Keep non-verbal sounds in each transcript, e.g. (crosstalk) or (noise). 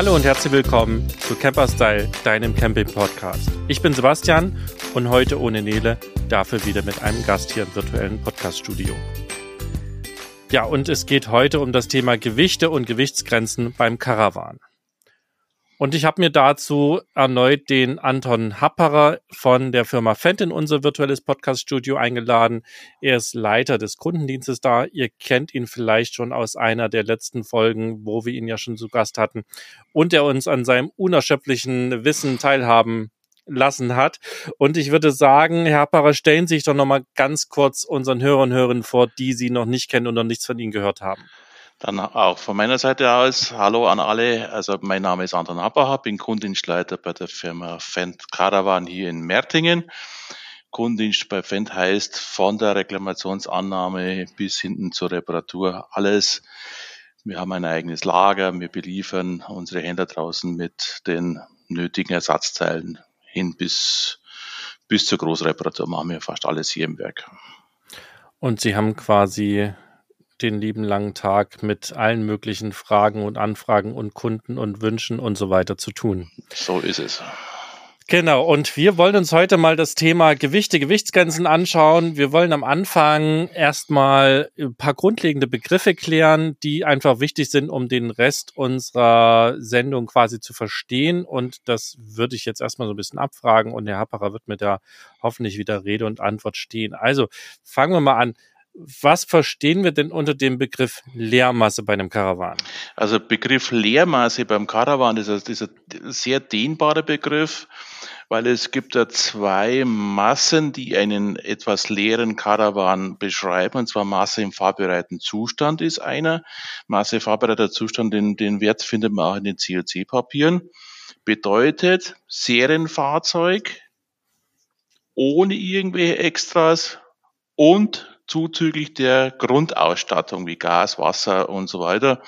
Hallo und herzlich willkommen zu Camper Style, deinem Camping-Podcast. Ich bin Sebastian und heute ohne Nele, dafür wieder mit einem Gast hier im virtuellen Podcast-Studio. Ja, und es geht heute um das Thema Gewichte und Gewichtsgrenzen beim Caravan. Und ich habe mir dazu erneut den Anton Happerer von der Firma Fendt in unser virtuelles Podcast-Studio eingeladen. Er ist Leiter des Kundendienstes da. Ihr kennt ihn vielleicht schon aus einer der letzten Folgen, wo wir ihn ja schon zu Gast hatten und er uns an seinem unerschöpflichen Wissen teilhaben lassen hat. Und ich würde sagen, Herr Happerer, stellen Sie sich doch nochmal ganz kurz unseren Hörern und Hörern vor, die Sie noch nicht kennen und noch nichts von Ihnen gehört haben. Dann auch von meiner Seite aus, hallo an alle. Also mein Name ist Anton Appacher, bin Kundendienstleiter bei der Firma Fendt Caravan hier in Mertingen. Kundendienst bei Fendt heißt von der Reklamationsannahme bis hinten zur Reparatur alles. Wir haben ein eigenes Lager, wir beliefern unsere Händler draußen mit den nötigen Ersatzteilen hin bis, bis zur Großreparatur machen wir fast alles hier im Werk. Und Sie haben quasi den lieben langen Tag mit allen möglichen Fragen und Anfragen und Kunden und Wünschen und so weiter zu tun. So ist es. Genau, und wir wollen uns heute mal das Thema Gewichte, Gewichtsgrenzen anschauen. Wir wollen am Anfang erstmal ein paar grundlegende Begriffe klären, die einfach wichtig sind, um den Rest unserer Sendung quasi zu verstehen. Und das würde ich jetzt erstmal so ein bisschen abfragen und Herr Happerer wird mir da hoffentlich wieder Rede und Antwort stehen. Also fangen wir mal an was verstehen wir denn unter dem Begriff Leermasse bei einem Karawan? Also Begriff Leermasse beim Karawan ist ist ein sehr dehnbarer Begriff, weil es gibt da zwei Massen, die einen etwas leeren Karawan beschreiben, und zwar Masse im fahrbereiten Zustand ist einer. Masse fahrbereiter Zustand, den, den Wert findet man auch in den COC-Papieren. Bedeutet Serienfahrzeug ohne irgendwelche Extras und zuzüglich der Grundausstattung wie Gas, Wasser und so weiter.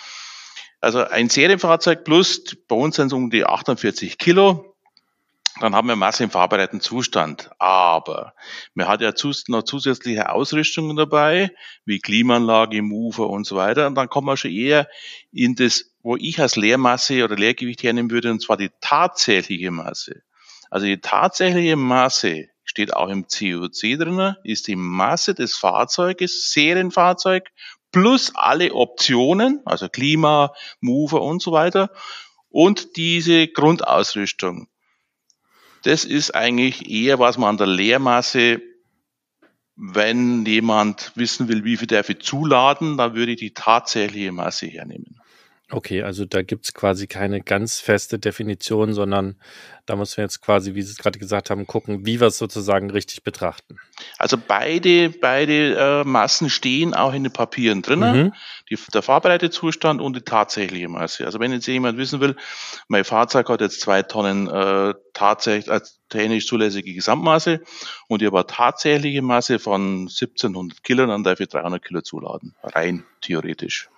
Also ein Serienfahrzeug plus, bei uns sind es um die 48 Kilo, dann haben wir Masse im fahrbereiten Zustand. Aber man hat ja noch zusätzliche Ausrüstungen dabei, wie Klimaanlage, Mover und so weiter. Und dann kommen wir schon eher in das, wo ich als Leermasse oder Leergewicht hernehmen würde, und zwar die tatsächliche Masse. Also die tatsächliche Masse steht auch im COC drin, ist die Masse des Fahrzeuges, Serienfahrzeug, plus alle Optionen, also Klima, Mover und so weiter, und diese Grundausrüstung. Das ist eigentlich eher, was man an der Leermasse, wenn jemand wissen will, wie viel darf ich zuladen, dann würde ich die tatsächliche Masse hernehmen. Okay, also da gibt's quasi keine ganz feste Definition, sondern da müssen wir jetzt quasi, wie Sie es gerade gesagt haben, gucken, wie wir es sozusagen richtig betrachten. Also beide, beide äh, Massen stehen auch in den Papieren drin. Mhm. Die, der Fahrbereitezustand und die tatsächliche Masse. Also wenn jetzt jemand wissen will, mein Fahrzeug hat jetzt zwei Tonnen äh, tatsächlich als technisch zulässige Gesamtmasse und ich habe eine tatsächliche Masse von 1700 Kilo, dann darf ich 300 Kilo zuladen. Rein theoretisch.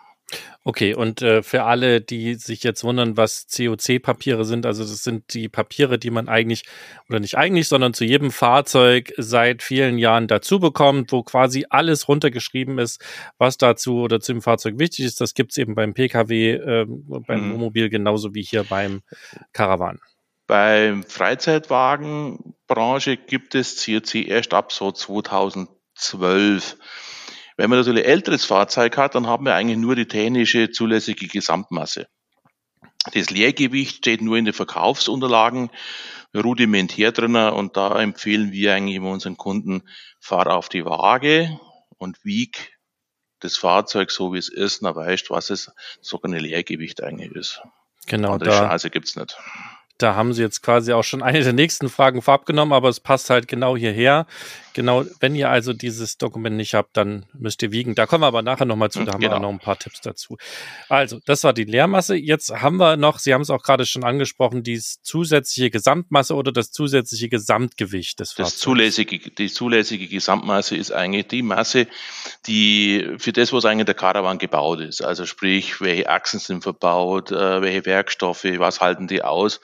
Okay, und äh, für alle, die sich jetzt wundern, was COC-Papiere sind, also das sind die Papiere, die man eigentlich, oder nicht eigentlich, sondern zu jedem Fahrzeug seit vielen Jahren dazu bekommt, wo quasi alles runtergeschrieben ist, was dazu oder zu dem Fahrzeug wichtig ist. Das gibt's eben beim Pkw, äh, beim mhm. Wohnmobil genauso wie hier beim Caravan. Beim Freizeitwagenbranche gibt es COC erst ab so 2012. Wenn man natürlich ein älteres Fahrzeug hat, dann haben wir eigentlich nur die technische zulässige Gesamtmasse. Das Leergewicht steht nur in den Verkaufsunterlagen rudimentär drin und da empfehlen wir eigentlich immer unseren Kunden, fahr auf die Waage und wieg das Fahrzeug so wie es ist, dann weißt, was es sogar ein Leergewicht eigentlich ist. Genau. Andere da, Chance gibt's nicht. Da haben Sie jetzt quasi auch schon eine der nächsten Fragen vorab genommen, aber es passt halt genau hierher. Genau, wenn ihr also dieses Dokument nicht habt, dann müsst ihr wiegen. Da kommen wir aber nachher nochmal zu, da haben genau. wir noch ein paar Tipps dazu. Also, das war die Leermasse. Jetzt haben wir noch, Sie haben es auch gerade schon angesprochen, die zusätzliche Gesamtmasse oder das zusätzliche Gesamtgewicht des Fahrzeugs. Das zulässige, die zulässige Gesamtmasse ist eigentlich die Masse, die für das, was eigentlich der Caravan gebaut ist. Also sprich, welche Achsen sind verbaut, äh, welche Werkstoffe, was halten die aus.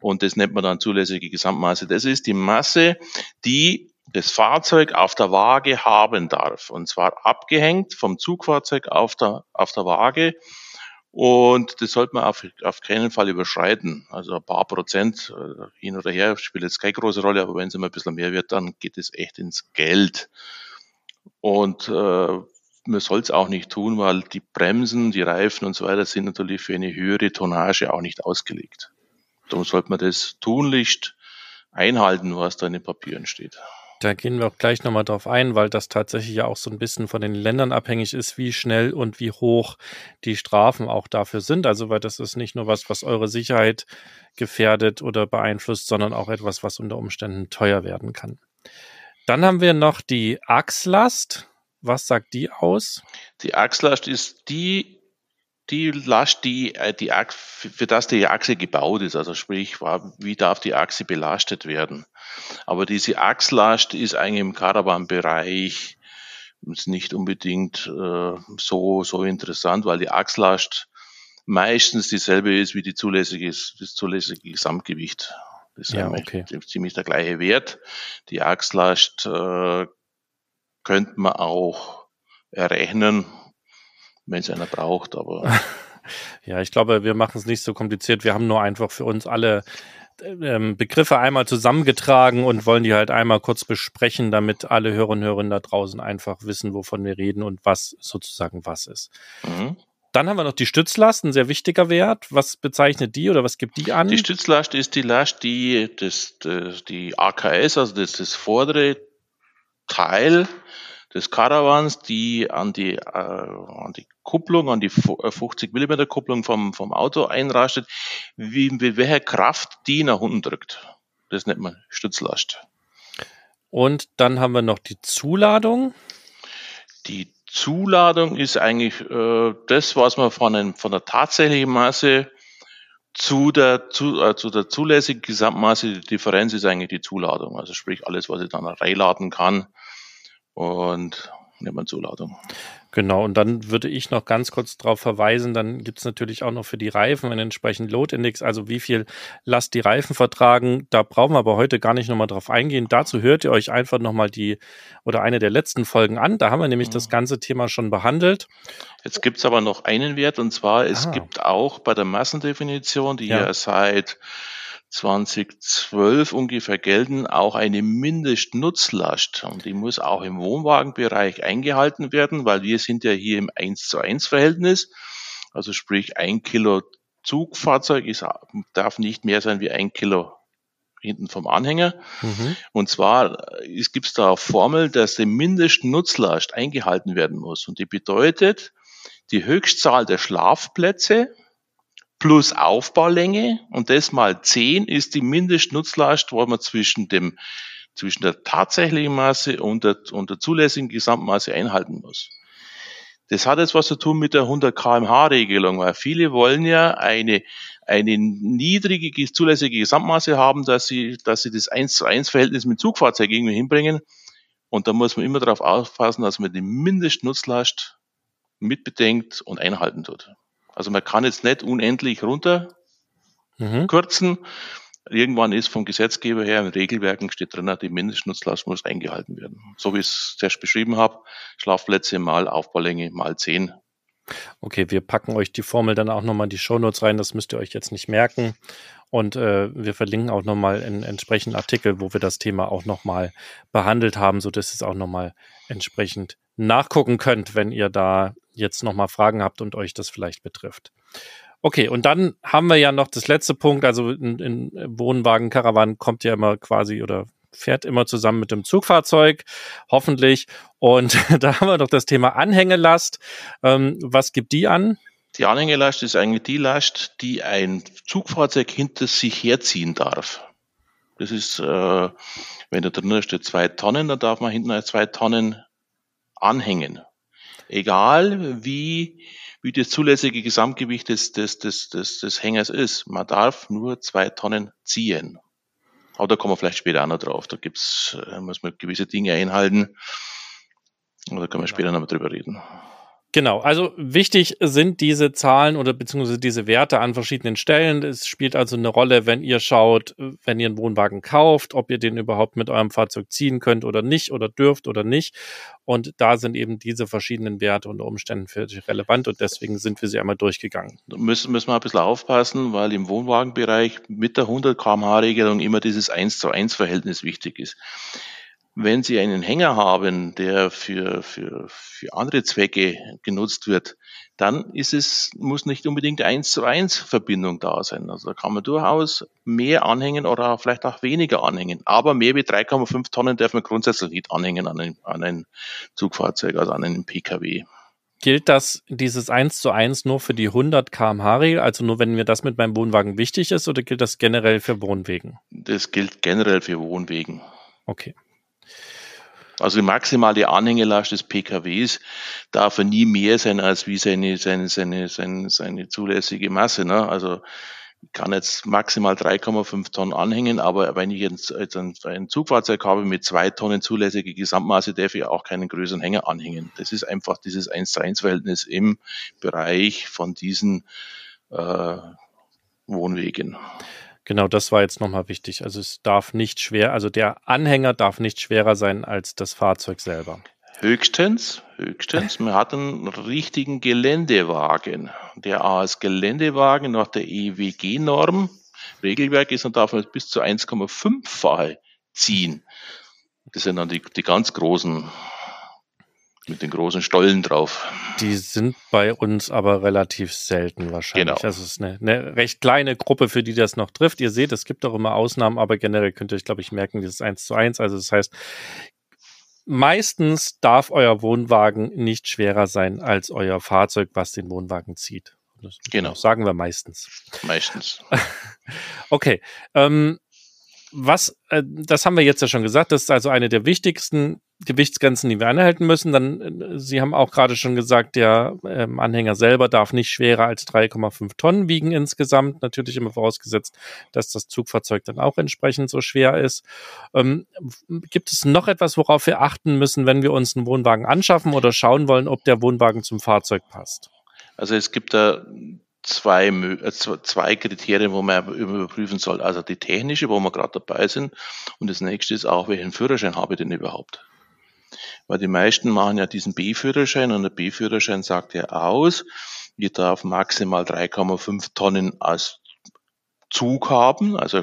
Und das nennt man dann zulässige Gesamtmasse. Das ist die Masse, die das Fahrzeug auf der Waage haben darf. Und zwar abgehängt vom Zugfahrzeug auf der, auf der Waage. Und das sollte man auf, auf keinen Fall überschreiten. Also ein paar Prozent äh, hin oder her spielt jetzt keine große Rolle, aber wenn es immer ein bisschen mehr wird, dann geht es echt ins Geld. Und äh, man soll es auch nicht tun, weil die Bremsen, die Reifen und so weiter sind natürlich für eine höhere Tonnage auch nicht ausgelegt. Darum sollte man das tunlichst einhalten, was da in den Papieren steht. Da gehen wir auch gleich nochmal drauf ein, weil das tatsächlich ja auch so ein bisschen von den Ländern abhängig ist, wie schnell und wie hoch die Strafen auch dafür sind. Also, weil das ist nicht nur was, was eure Sicherheit gefährdet oder beeinflusst, sondern auch etwas, was unter Umständen teuer werden kann. Dann haben wir noch die Achslast. Was sagt die aus? Die Achslast ist die die Last, die, äh, die für das die Achse gebaut ist, also sprich, wie darf die Achse belastet werden. Aber diese Achslast ist eigentlich im Caravan-Bereich nicht unbedingt äh, so, so interessant, weil die Achslast meistens dieselbe ist wie die zulässige, das zulässige Gesamtgewicht. Das ist ja, okay. ziemlich der gleiche Wert. Die Achslast äh, könnte man auch errechnen, wenn es einer braucht, aber. (laughs) ja, ich glaube, wir machen es nicht so kompliziert. Wir haben nur einfach für uns alle ähm, Begriffe einmal zusammengetragen und wollen die halt einmal kurz besprechen, damit alle Hörer und Hörerinnen da draußen einfach wissen, wovon wir reden und was sozusagen was ist. Mhm. Dann haben wir noch die Stützlast, ein sehr wichtiger Wert. Was bezeichnet die oder was gibt die an? Die Stützlast ist die Last, die das, das die AKS, also das, das vordere Teil des Caravans, die an die, äh, an die Kupplung, an die 50 äh, mm Kupplung vom, vom Auto einrastet, wie, wie welche Kraft die nach unten drückt. Das nennt man Stützlast. Und dann haben wir noch die Zuladung. Die Zuladung ist eigentlich äh, das, was man von, einem, von der tatsächlichen Masse zu der, zu, äh, zu der zulässigen Gesamtmasse, die Differenz ist eigentlich die Zuladung. Also sprich alles, was ich dann reinladen kann, und nimmt man Zuladung. Genau, und dann würde ich noch ganz kurz darauf verweisen, dann gibt es natürlich auch noch für die Reifen einen entsprechenden Load-Index, also wie viel Last die Reifen vertragen. Da brauchen wir aber heute gar nicht nochmal drauf eingehen. Dazu hört ihr euch einfach nochmal die oder eine der letzten Folgen an. Da haben wir nämlich mhm. das ganze Thema schon behandelt. Jetzt gibt es aber noch einen Wert, und zwar, es ah. gibt auch bei der Massendefinition, die ja, ja seit 2012 ungefähr gelten, auch eine Mindestnutzlast. Und die muss auch im Wohnwagenbereich eingehalten werden, weil wir sind ja hier im 1 zu 1 Verhältnis. Also sprich, ein Kilo Zugfahrzeug ist, darf nicht mehr sein wie ein Kilo hinten vom Anhänger. Mhm. Und zwar gibt es da eine Formel, dass die Mindestnutzlast eingehalten werden muss. Und die bedeutet, die Höchstzahl der Schlafplätze plus Aufbaulänge und das mal 10 ist die Mindestnutzlast, wo man zwischen dem zwischen der tatsächlichen Masse und der, und der zulässigen Gesamtmasse einhalten muss. Das hat jetzt was zu tun mit der 100 kmh Regelung, weil viele wollen ja eine, eine niedrige zulässige Gesamtmasse haben, dass sie, dass sie das 1 zu 1 Verhältnis mit Zugfahrzeug irgendwie hinbringen. Und da muss man immer darauf aufpassen, dass man die Mindestnutzlast mitbedenkt und einhalten tut. Also man kann jetzt nicht unendlich runter mhm. kürzen. Irgendwann ist vom Gesetzgeber her in Regelwerken steht drin, die Mindestnutzlast muss eingehalten werden. So wie ich es zuerst beschrieben habe, Schlafplätze mal Aufbaulänge mal 10. Okay, wir packen euch die Formel dann auch nochmal in die Shownotes rein, das müsst ihr euch jetzt nicht merken. Und äh, wir verlinken auch nochmal einen entsprechenden Artikel, wo wir das Thema auch nochmal behandelt haben, sodass ihr es auch nochmal entsprechend nachgucken könnt, wenn ihr da jetzt nochmal Fragen habt und euch das vielleicht betrifft. Okay, und dann haben wir ja noch das letzte Punkt, also in, in Wohnwagen, Karawan kommt ja immer quasi oder fährt immer zusammen mit dem Zugfahrzeug, hoffentlich. Und (laughs) da haben wir noch das Thema Anhängelast. Ähm, was gibt die an? Die Anhängelast ist eigentlich die Last, die ein Zugfahrzeug hinter sich herziehen darf. Das ist, äh, wenn da drin steht zwei Tonnen, dann darf man hinten zwei Tonnen anhängen egal wie, wie das zulässige Gesamtgewicht des, des, des, des, des Hängers ist. Man darf nur zwei Tonnen ziehen. Aber da kommen wir vielleicht später auch noch drauf. Da gibt's, äh, muss man gewisse Dinge einhalten. Oder können wir genau. später noch mal drüber reden. Genau, also wichtig sind diese Zahlen oder beziehungsweise diese Werte an verschiedenen Stellen. Es spielt also eine Rolle, wenn ihr schaut, wenn ihr einen Wohnwagen kauft, ob ihr den überhaupt mit eurem Fahrzeug ziehen könnt oder nicht oder dürft oder nicht. Und da sind eben diese verschiedenen Werte unter Umständen für dich relevant und deswegen sind wir sie einmal durchgegangen. Müssen, müssen wir ein bisschen aufpassen, weil im Wohnwagenbereich mit der 100 kmh Regelung immer dieses 1 zu 1 Verhältnis wichtig ist. Wenn Sie einen Hänger haben, der für, für, für andere Zwecke genutzt wird, dann ist es, muss nicht unbedingt eins zu eins Verbindung da sein. Also da kann man durchaus mehr anhängen oder vielleicht auch weniger anhängen. Aber mehr wie 3,5 Tonnen darf man grundsätzlich nicht anhängen an ein, an ein Zugfahrzeug, also an einen Pkw. Gilt das, dieses 1 zu 1 nur für die 100 kmh Regel, also nur wenn mir das mit meinem Wohnwagen wichtig ist, oder gilt das generell für Wohnwegen? Das gilt generell für Wohnwegen. Okay. Also die maximale Anhängelast des PKWs darf er nie mehr sein als wie seine, seine, seine, seine, seine zulässige Masse. Ne? Also ich kann jetzt maximal 3,5 Tonnen anhängen, aber wenn ich jetzt, ein, ein, Zugfahrzeug habe mit zwei Tonnen zulässige Gesamtmaße, darf ich auch keinen größeren Hänger anhängen. Das ist einfach dieses 1 zu 1 Verhältnis im Bereich von diesen äh, Wohnwegen. Genau, das war jetzt nochmal wichtig. Also es darf nicht schwer, also der Anhänger darf nicht schwerer sein als das Fahrzeug selber. Höchstens, höchstens, (laughs) man hat einen richtigen Geländewagen. Der als Geländewagen nach der EWG-Norm Regelwerk ist, dann darf man bis zu 1,5-fache ziehen. Das sind dann die, die ganz großen mit den großen Stollen drauf. Die sind bei uns aber relativ selten wahrscheinlich. Genau. Also es ist eine, eine, recht kleine Gruppe, für die das noch trifft. Ihr seht, es gibt auch immer Ausnahmen, aber generell könnt ihr euch, glaube ich, merken, dieses 1 zu 1. Also das heißt, meistens darf euer Wohnwagen nicht schwerer sein als euer Fahrzeug, was den Wohnwagen zieht. Das genau. Sagen wir meistens. Meistens. (laughs) okay. Ähm, was, äh, das haben wir jetzt ja schon gesagt, das ist also eine der wichtigsten Gewichtsgrenzen, die wir einhalten müssen. Dann, äh, Sie haben auch gerade schon gesagt, der ähm, Anhänger selber darf nicht schwerer als 3,5 Tonnen wiegen insgesamt. Natürlich immer vorausgesetzt, dass das Zugfahrzeug dann auch entsprechend so schwer ist. Ähm, gibt es noch etwas, worauf wir achten müssen, wenn wir uns einen Wohnwagen anschaffen oder schauen wollen, ob der Wohnwagen zum Fahrzeug passt? Also es gibt da zwei, äh, zwei Kriterien, wo man überprüfen soll. Also die technische, wo wir gerade dabei sind. Und das nächste ist auch, welchen Führerschein habe ich denn überhaupt? Weil die meisten machen ja diesen B-Führerschein und der B-Führerschein sagt ja aus, ich darf maximal 3,5 Tonnen als Zug haben, also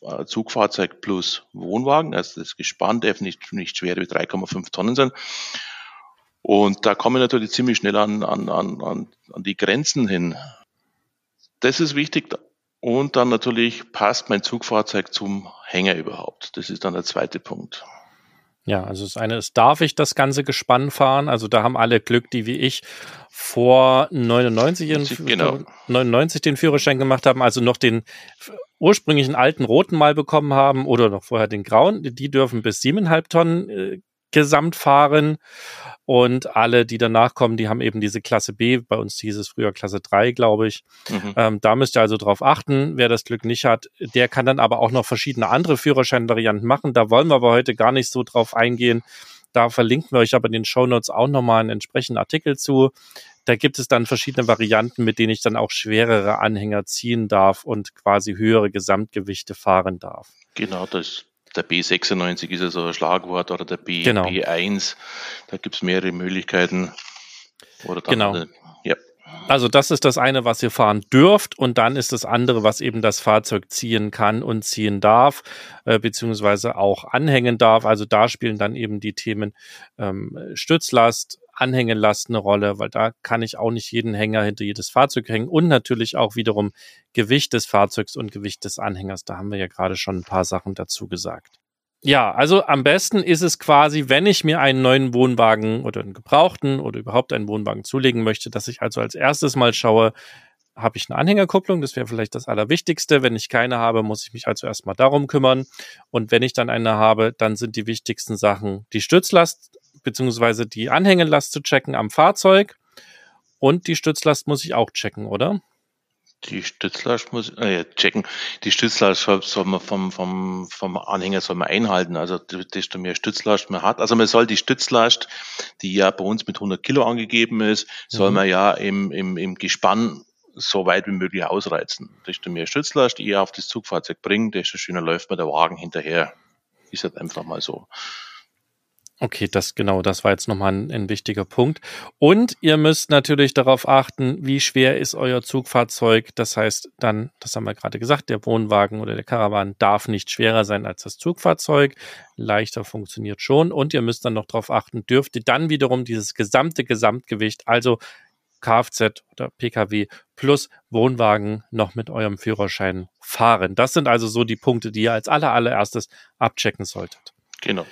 äh, Zugfahrzeug plus Wohnwagen, also das Gespann darf nicht, nicht schwerer wie 3,5 Tonnen sein. Und da kommen natürlich ziemlich schnell an, an, an, an die Grenzen hin. Das ist wichtig. Und dann natürlich passt mein Zugfahrzeug zum Hänger überhaupt. Das ist dann der zweite Punkt. Ja, also das eine ist, darf ich das ganze Gespann fahren? Also da haben alle Glück, die wie ich vor 99, in, genau. 99 den Führerschein gemacht haben, also noch den ursprünglichen alten roten mal bekommen haben oder noch vorher den grauen. Die dürfen bis siebeneinhalb Tonnen äh, gesamt fahren. Und alle, die danach kommen, die haben eben diese Klasse B. Bei uns hieß es früher Klasse 3, glaube ich. Mhm. Ähm, da müsst ihr also drauf achten. Wer das Glück nicht hat, der kann dann aber auch noch verschiedene andere Führerscheinvarianten machen. Da wollen wir aber heute gar nicht so drauf eingehen. Da verlinken wir euch aber in den Show Notes auch nochmal einen entsprechenden Artikel zu. Da gibt es dann verschiedene Varianten, mit denen ich dann auch schwerere Anhänger ziehen darf und quasi höhere Gesamtgewichte fahren darf. Genau, das der B96 ist ja so ein Schlagwort oder der B, genau. B1. Da gibt es mehrere Möglichkeiten. Oder dann genau. Eine, ja. Also das ist das eine, was ihr fahren dürft und dann ist das andere, was eben das Fahrzeug ziehen kann und ziehen darf, äh, beziehungsweise auch anhängen darf. Also da spielen dann eben die Themen ähm, Stützlast, Anhängelast eine Rolle, weil da kann ich auch nicht jeden Hänger hinter jedes Fahrzeug hängen und natürlich auch wiederum Gewicht des Fahrzeugs und Gewicht des Anhängers. Da haben wir ja gerade schon ein paar Sachen dazu gesagt. Ja, also am besten ist es quasi, wenn ich mir einen neuen Wohnwagen oder einen gebrauchten oder überhaupt einen Wohnwagen zulegen möchte, dass ich also als erstes mal schaue, habe ich eine Anhängerkupplung, das wäre vielleicht das Allerwichtigste. Wenn ich keine habe, muss ich mich also erstmal darum kümmern. Und wenn ich dann eine habe, dann sind die wichtigsten Sachen die Stützlast beziehungsweise die Anhängelast zu checken am Fahrzeug. Und die Stützlast muss ich auch checken, oder? Die Stützlast muss äh, checken. Die Stützlast soll man vom, vom, vom Anhänger soll man einhalten. Also desto mehr Stützlast man hat. Also man soll die Stützlast, die ja bei uns mit 100 Kilo angegeben ist, soll mhm. man ja im, im, im Gespann so weit wie möglich ausreizen. Desto mehr Stützlast ihr auf das Zugfahrzeug bringt, desto schöner läuft mir der Wagen hinterher. Ist halt einfach mal so. Okay, das genau, das war jetzt nochmal ein, ein wichtiger Punkt. Und ihr müsst natürlich darauf achten, wie schwer ist euer Zugfahrzeug. Das heißt dann, das haben wir gerade gesagt, der Wohnwagen oder der Caravan darf nicht schwerer sein als das Zugfahrzeug. Leichter funktioniert schon. Und ihr müsst dann noch darauf achten, dürft ihr dann wiederum dieses gesamte Gesamtgewicht, also Kfz oder Pkw plus Wohnwagen noch mit eurem Führerschein fahren. Das sind also so die Punkte, die ihr als aller, allererstes abchecken solltet. Genau.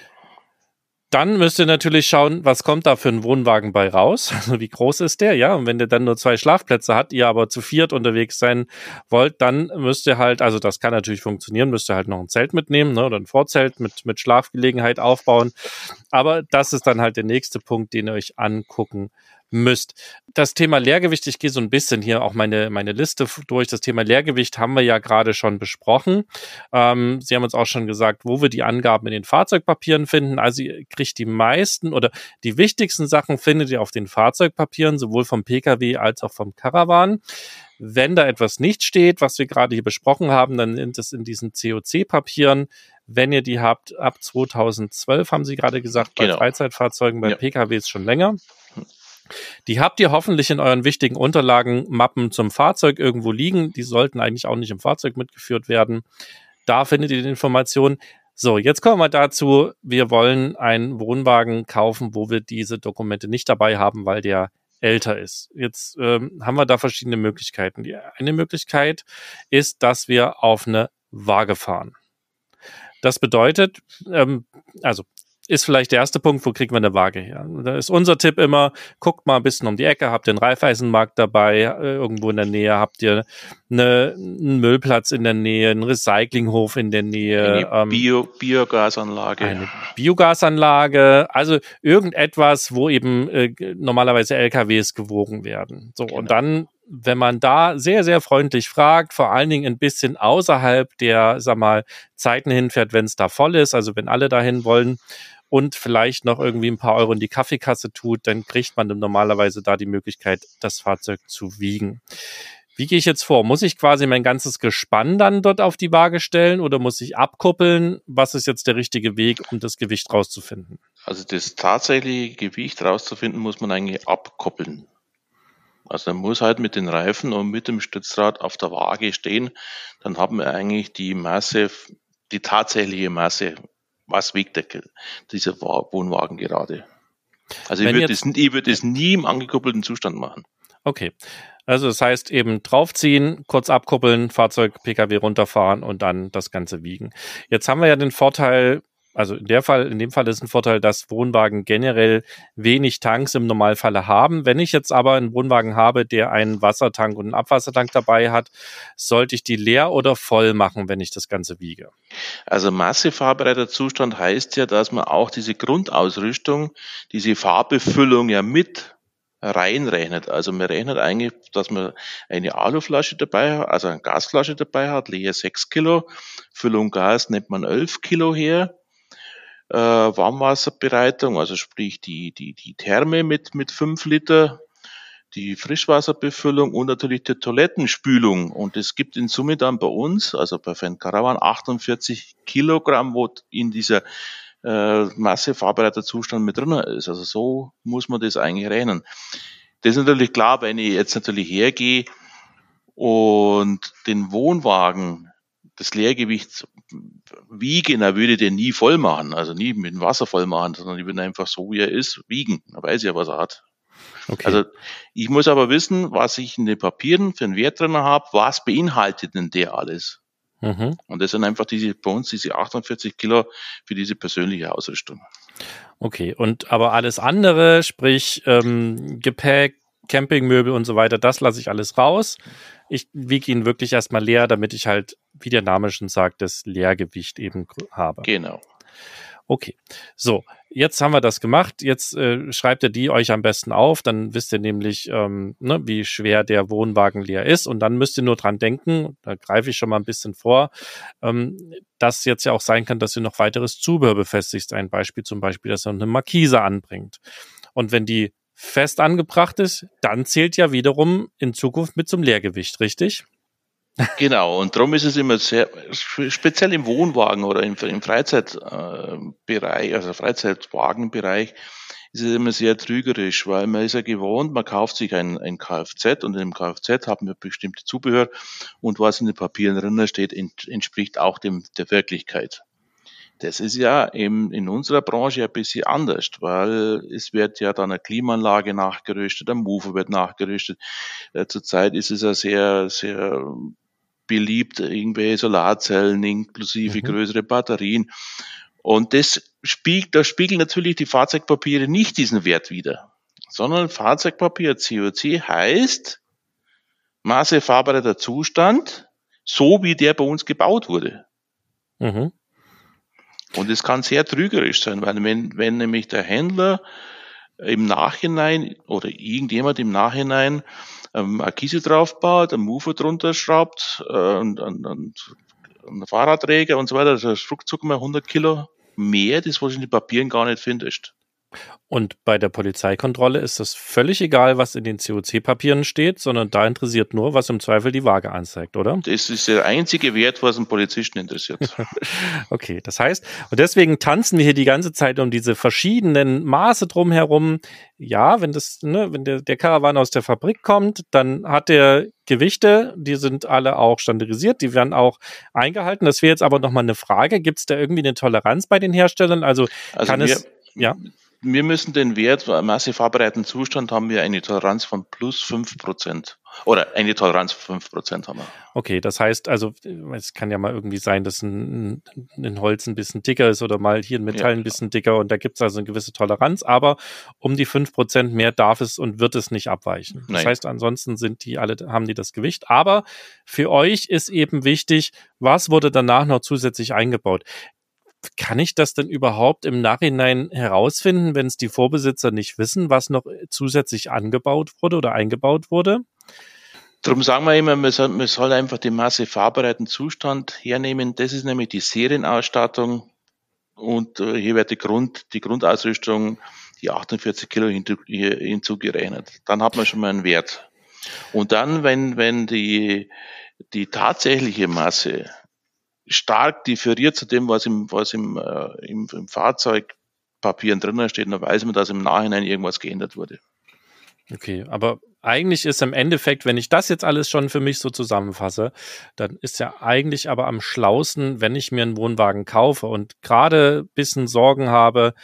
Dann müsst ihr natürlich schauen, was kommt da für ein Wohnwagen bei raus? (laughs) Also wie groß ist der? Ja, und wenn der dann nur zwei Schlafplätze hat, ihr aber zu viert unterwegs sein wollt, dann müsst ihr halt, also das kann natürlich funktionieren, müsst ihr halt noch ein Zelt mitnehmen ne, oder ein Vorzelt mit, mit Schlafgelegenheit aufbauen. Aber das ist dann halt der nächste Punkt, den ihr euch angucken müsst. Das Thema Leergewicht, ich gehe so ein bisschen hier auch meine, meine Liste durch. Das Thema Leergewicht haben wir ja gerade schon besprochen. Ähm, Sie haben uns auch schon gesagt, wo wir die Angaben in den Fahrzeugpapieren finden. Also ihr kriegt die meisten oder die wichtigsten Sachen findet ihr auf den Fahrzeugpapieren, sowohl vom Pkw als auch vom Caravan. Wenn da etwas nicht steht, was wir gerade hier besprochen haben, dann sind es in diesen COC-Papieren. Wenn ihr die habt, ab 2012 haben Sie gerade gesagt, bei genau. Freizeitfahrzeugen, bei ja. PKWs schon länger. Die habt ihr hoffentlich in euren wichtigen Unterlagen, Mappen zum Fahrzeug irgendwo liegen. Die sollten eigentlich auch nicht im Fahrzeug mitgeführt werden. Da findet ihr die Informationen. So, jetzt kommen wir dazu. Wir wollen einen Wohnwagen kaufen, wo wir diese Dokumente nicht dabei haben, weil der älter ist. Jetzt ähm, haben wir da verschiedene Möglichkeiten. Die eine Möglichkeit ist, dass wir auf eine Waage fahren. Das bedeutet, ähm, also ist vielleicht der erste Punkt, wo kriegt man eine Waage her? Da ist unser Tipp immer, guckt mal ein bisschen um die Ecke, habt ihr einen Reifeisenmarkt dabei, äh, irgendwo in der Nähe, habt ihr eine, einen Müllplatz in der Nähe, einen Recyclinghof in der Nähe. Eine ähm, Bio, Biogasanlage. Eine Biogasanlage, also irgendetwas, wo eben äh, normalerweise LKWs gewogen werden. So, genau. und dann wenn man da sehr, sehr freundlich fragt, vor allen Dingen ein bisschen außerhalb der, sag mal, Zeiten hinfährt, wenn es da voll ist, also wenn alle dahin wollen und vielleicht noch irgendwie ein paar Euro in die Kaffeekasse tut, dann kriegt man normalerweise da die Möglichkeit, das Fahrzeug zu wiegen. Wie gehe ich jetzt vor? Muss ich quasi mein ganzes Gespann dann dort auf die Waage stellen oder muss ich abkuppeln? Was ist jetzt der richtige Weg, um das Gewicht rauszufinden? Also das tatsächliche Gewicht rauszufinden, muss man eigentlich abkoppeln. Also er muss halt mit den Reifen und mit dem Stützrad auf der Waage stehen. Dann haben wir eigentlich die Masse, die tatsächliche Masse. Was wiegt der, dieser Wohnwagen gerade? Also ich würde, das, ich würde das nie im angekuppelten Zustand machen. Okay. Also das heißt eben draufziehen, kurz abkuppeln, Fahrzeug, Pkw runterfahren und dann das Ganze wiegen. Jetzt haben wir ja den Vorteil, also in der Fall, in dem Fall ist ein Vorteil, dass Wohnwagen generell wenig Tanks im Normalfalle haben. Wenn ich jetzt aber einen Wohnwagen habe, der einen Wassertank und einen Abwassertank dabei hat, sollte ich die leer oder voll machen, wenn ich das Ganze wiege? Also massefahrbereiter Zustand heißt ja, dass man auch diese Grundausrüstung, diese Fahrbefüllung ja mit reinrechnet. Also man rechnet eigentlich, dass man eine Aluflasche dabei hat, also eine Gasflasche dabei hat, leer 6 Kilo, Füllung Gas nimmt man 11 Kilo her äh, Warmwasserbereitung, also sprich die, die, die Therme mit, mit fünf Liter, die Frischwasserbefüllung und natürlich die Toilettenspülung. Und es gibt in Summe dann bei uns, also bei Fan Caravan, 48 Kilogramm, wo in dieser äh, Masse Zustand mit drin ist. Also so muss man das eigentlich rechnen. Das ist natürlich klar, wenn ich jetzt natürlich hergehe und den Wohnwagen das Leergewicht wiegen, dann würde den nie voll machen, also nie mit dem Wasser voll machen, sondern ich würde einfach so, wie er ist, wiegen. Da weiß ich ja, was er hat. Okay. Also ich muss aber wissen, was ich in den Papieren für einen Wert drin habe, was beinhaltet denn der alles? Mhm. Und das sind einfach diese, bei uns diese 48 Kilo für diese persönliche Ausrüstung. Okay, und aber alles andere, sprich ähm, Gepäck, Campingmöbel und so weiter, das lasse ich alles raus. Ich wiege ihn wirklich erstmal leer, damit ich halt, wie der Name schon sagt, das Leergewicht eben habe. Genau. Okay, so, jetzt haben wir das gemacht. Jetzt äh, schreibt ihr die euch am besten auf. Dann wisst ihr nämlich, ähm, ne, wie schwer der Wohnwagen leer ist. Und dann müsst ihr nur dran denken, da greife ich schon mal ein bisschen vor, ähm, dass jetzt ja auch sein kann, dass ihr noch weiteres Zubehör befestigt. Ein Beispiel zum Beispiel, dass ihr eine Markise anbringt. Und wenn die fest angebracht ist, dann zählt ja wiederum in Zukunft mit zum Leergewicht, richtig? Genau, und darum ist es immer sehr, speziell im Wohnwagen oder im, im Freizeitbereich, also Freizeitwagenbereich, ist es immer sehr trügerisch, weil man ist ja gewohnt, man kauft sich ein, ein Kfz und dem Kfz haben wir bestimmte Zubehör und was in den Papieren drin steht, entspricht auch dem, der Wirklichkeit. Das ist ja eben in unserer Branche ein bisschen anders, weil es wird ja dann eine Klimaanlage nachgerüstet, ein Mover wird nachgerüstet. Äh, zurzeit ist es ja sehr, sehr beliebt, irgendwelche Solarzellen inklusive mhm. größere Batterien. Und das spiegelt, da spiegeln natürlich die Fahrzeugpapiere nicht diesen Wert wider, sondern Fahrzeugpapier COC heißt Masse fahrbereiter Zustand, so wie der bei uns gebaut wurde. Mhm. Und es kann sehr trügerisch sein, weil wenn, wenn nämlich der Händler im Nachhinein oder irgendjemand im Nachhinein ähm, Akquise draufbaut, einen Mover drunter schraubt, äh, und, und, und einen Fahrradträger und so weiter, das ist ruckzuck mal 100 Kilo mehr, das was in den Papieren gar nicht findest. Und bei der Polizeikontrolle ist das völlig egal, was in den COC-Papieren steht, sondern da interessiert nur, was im Zweifel die Waage anzeigt, oder? Das ist der einzige Wert, was einen Polizisten interessiert. (laughs) okay, das heißt, und deswegen tanzen wir hier die ganze Zeit um diese verschiedenen Maße drumherum. Ja, wenn das, ne, wenn der, der Karawan aus der Fabrik kommt, dann hat der Gewichte, die sind alle auch standardisiert, die werden auch eingehalten. Das wäre jetzt aber nochmal eine Frage. Gibt es da irgendwie eine Toleranz bei den Herstellern? Also, also kann es, ja wir müssen den Wert massiv vorbereiteten Zustand haben wir eine Toleranz von plus fünf Prozent. Oder eine Toleranz von fünf Prozent haben wir. Okay, das heißt also, es kann ja mal irgendwie sein, dass ein, ein Holz ein bisschen dicker ist oder mal hier ein Metall ja, ein bisschen dicker und da gibt es also eine gewisse Toleranz, aber um die fünf Prozent mehr darf es und wird es nicht abweichen. Das heißt, ansonsten sind die alle, haben die das Gewicht. Aber für euch ist eben wichtig, was wurde danach noch zusätzlich eingebaut? Kann ich das denn überhaupt im Nachhinein herausfinden, wenn es die Vorbesitzer nicht wissen, was noch zusätzlich angebaut wurde oder eingebaut wurde? Darum sagen wir immer, man soll, man soll einfach die Masse fahrbereiten Zustand hernehmen. Das ist nämlich die Serienausstattung und äh, hier wird die, Grund, die Grundausrüstung, die 48 Kilo hinzugerechnet. Dann hat man schon mal einen Wert. Und dann, wenn, wenn die, die tatsächliche Masse stark differiert zu dem, was im, was im, äh, im, im Fahrzeugpapieren drinnen steht, dann weiß man, dass im Nachhinein irgendwas geändert wurde. Okay, aber eigentlich ist im Endeffekt, wenn ich das jetzt alles schon für mich so zusammenfasse, dann ist ja eigentlich aber am schlausten, wenn ich mir einen Wohnwagen kaufe und gerade bisschen Sorgen habe,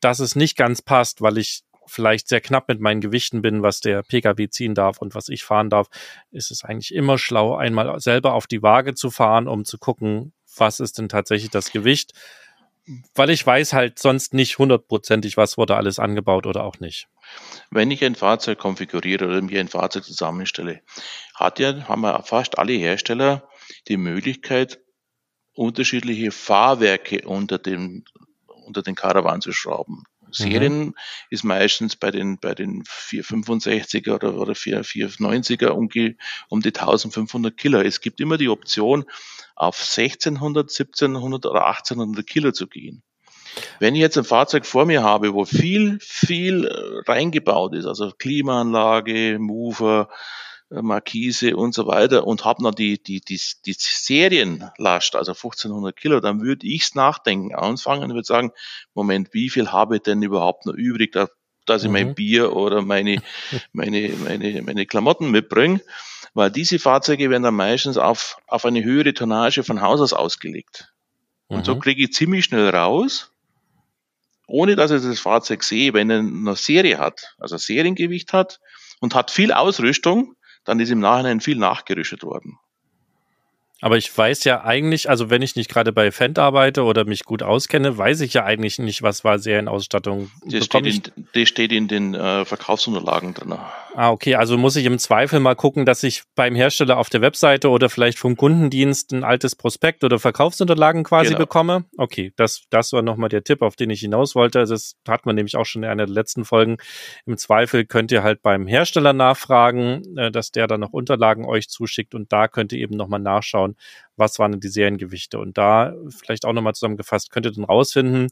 dass es nicht ganz passt, weil ich vielleicht sehr knapp mit meinen Gewichten bin, was der Pkw ziehen darf und was ich fahren darf, ist es eigentlich immer schlau, einmal selber auf die Waage zu fahren, um zu gucken, was ist denn tatsächlich das Gewicht, weil ich weiß halt sonst nicht hundertprozentig, was wurde alles angebaut oder auch nicht. Wenn ich ein Fahrzeug konfiguriere oder mir ein Fahrzeug zusammenstelle, hat ja, haben wir fast alle Hersteller die Möglichkeit, unterschiedliche Fahrwerke unter dem, unter den Karawan zu schrauben. Serien mhm. ist meistens bei den, bei den 465er oder, oder 490er um, um die 1500 Kilo. Es gibt immer die Option, auf 1600, 1700 oder 1800 Kilo zu gehen. Wenn ich jetzt ein Fahrzeug vor mir habe, wo viel, viel äh, reingebaut ist, also Klimaanlage, Mover, Markise und so weiter und habe noch die, die, die, die Serienlast, also 1500 Kilo, dann würde ich's nachdenken, anfangen und würde sagen, Moment, wie viel habe ich denn überhaupt noch übrig, dass ich mhm. mein Bier oder meine, meine, meine, meine Klamotten mitbringe, weil diese Fahrzeuge werden dann meistens auf, auf eine höhere Tonnage von Haus aus ausgelegt. Und mhm. so kriege ich ziemlich schnell raus, ohne dass ich das Fahrzeug sehe, wenn er eine Serie hat, also Seriengewicht hat und hat viel Ausrüstung, dann ist im Nachhinein viel nachgerüstet worden. Aber ich weiß ja eigentlich, also wenn ich nicht gerade bei Fendt arbeite oder mich gut auskenne, weiß ich ja eigentlich nicht, was war Serienausstattung. Das steht, in, das steht in den äh, Verkaufsunterlagen drin. Ah, okay. Also muss ich im Zweifel mal gucken, dass ich beim Hersteller auf der Webseite oder vielleicht vom Kundendienst ein altes Prospekt oder Verkaufsunterlagen quasi genau. bekomme. Okay, das, das war nochmal der Tipp, auf den ich hinaus wollte. Das hat man nämlich auch schon in einer der letzten Folgen. Im Zweifel könnt ihr halt beim Hersteller nachfragen, äh, dass der dann noch Unterlagen euch zuschickt und da könnt ihr eben nochmal nachschauen, was waren denn die Seriengewichte. Und da vielleicht auch nochmal zusammengefasst, könnt ihr dann rausfinden,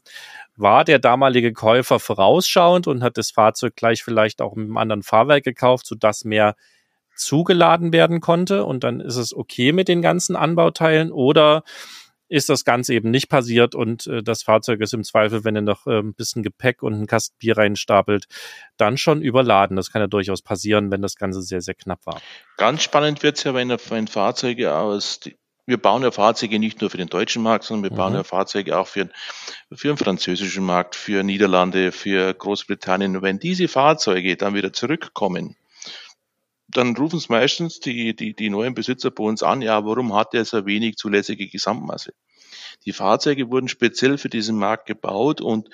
war der damalige Käufer vorausschauend und hat das Fahrzeug gleich vielleicht auch mit einem anderen Fahrwerk gekauft, sodass mehr zugeladen werden konnte und dann ist es okay mit den ganzen Anbauteilen oder ist das Ganze eben nicht passiert und äh, das Fahrzeug ist im Zweifel, wenn er noch äh, ein bisschen Gepäck und ein Kasten Bier reinstapelt, dann schon überladen. Das kann ja durchaus passieren, wenn das Ganze sehr, sehr knapp war. Ganz spannend wird es ja, wenn, wenn Fahrzeuge aus wir bauen ja Fahrzeuge nicht nur für den deutschen Markt, sondern wir bauen mhm. ja Fahrzeuge auch für, für den französischen Markt, für Niederlande, für Großbritannien. Und wenn diese Fahrzeuge dann wieder zurückkommen, dann rufen es meistens die, die, die neuen Besitzer bei uns an, ja, warum hat er so wenig zulässige Gesamtmasse? Die Fahrzeuge wurden speziell für diesen Markt gebaut und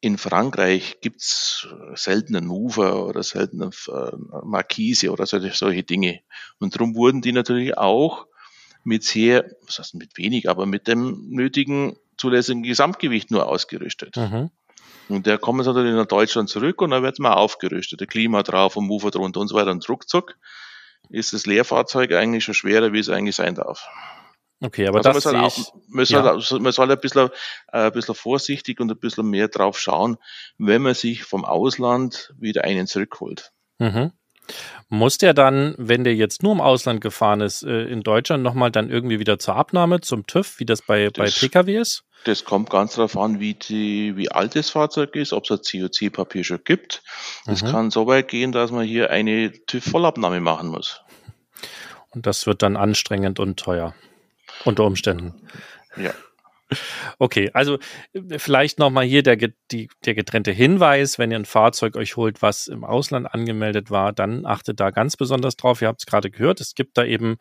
in Frankreich gibt's seltener Mover oder seltener äh, Markise oder solche, solche Dinge. Und darum wurden die natürlich auch mit sehr, was heißt mit wenig, aber mit dem nötigen zulässigen Gesamtgewicht nur ausgerüstet. Mhm. Und der kommt natürlich nach Deutschland zurück und dann wird man aufgerüstet. Der Klima drauf und Mover drunter und so weiter. Und ruckzuck ist das Leerfahrzeug eigentlich schon schwerer, wie es eigentlich sein darf. Okay, aber also das man soll, auch, man, soll, ja. man soll ein bisschen, äh, ein bisschen vorsichtig und ein bisschen mehr drauf schauen, wenn man sich vom Ausland wieder einen zurückholt. Mhm. Muss der dann, wenn der jetzt nur im Ausland gefahren ist, äh, in Deutschland nochmal dann irgendwie wieder zur Abnahme, zum TÜV, wie das bei, das, bei Pkw ist? Das kommt ganz darauf an, wie, die, wie alt das Fahrzeug ist, ob es ein COC-Papier schon gibt. Das mhm. kann so weit gehen, dass man hier eine TÜV-Vollabnahme machen muss. Und das wird dann anstrengend und teuer. Unter Umständen. Ja. Okay, also äh, vielleicht nochmal hier der, die, der getrennte Hinweis, wenn ihr ein Fahrzeug euch holt, was im Ausland angemeldet war, dann achtet da ganz besonders drauf. Ihr habt es gerade gehört, es gibt da eben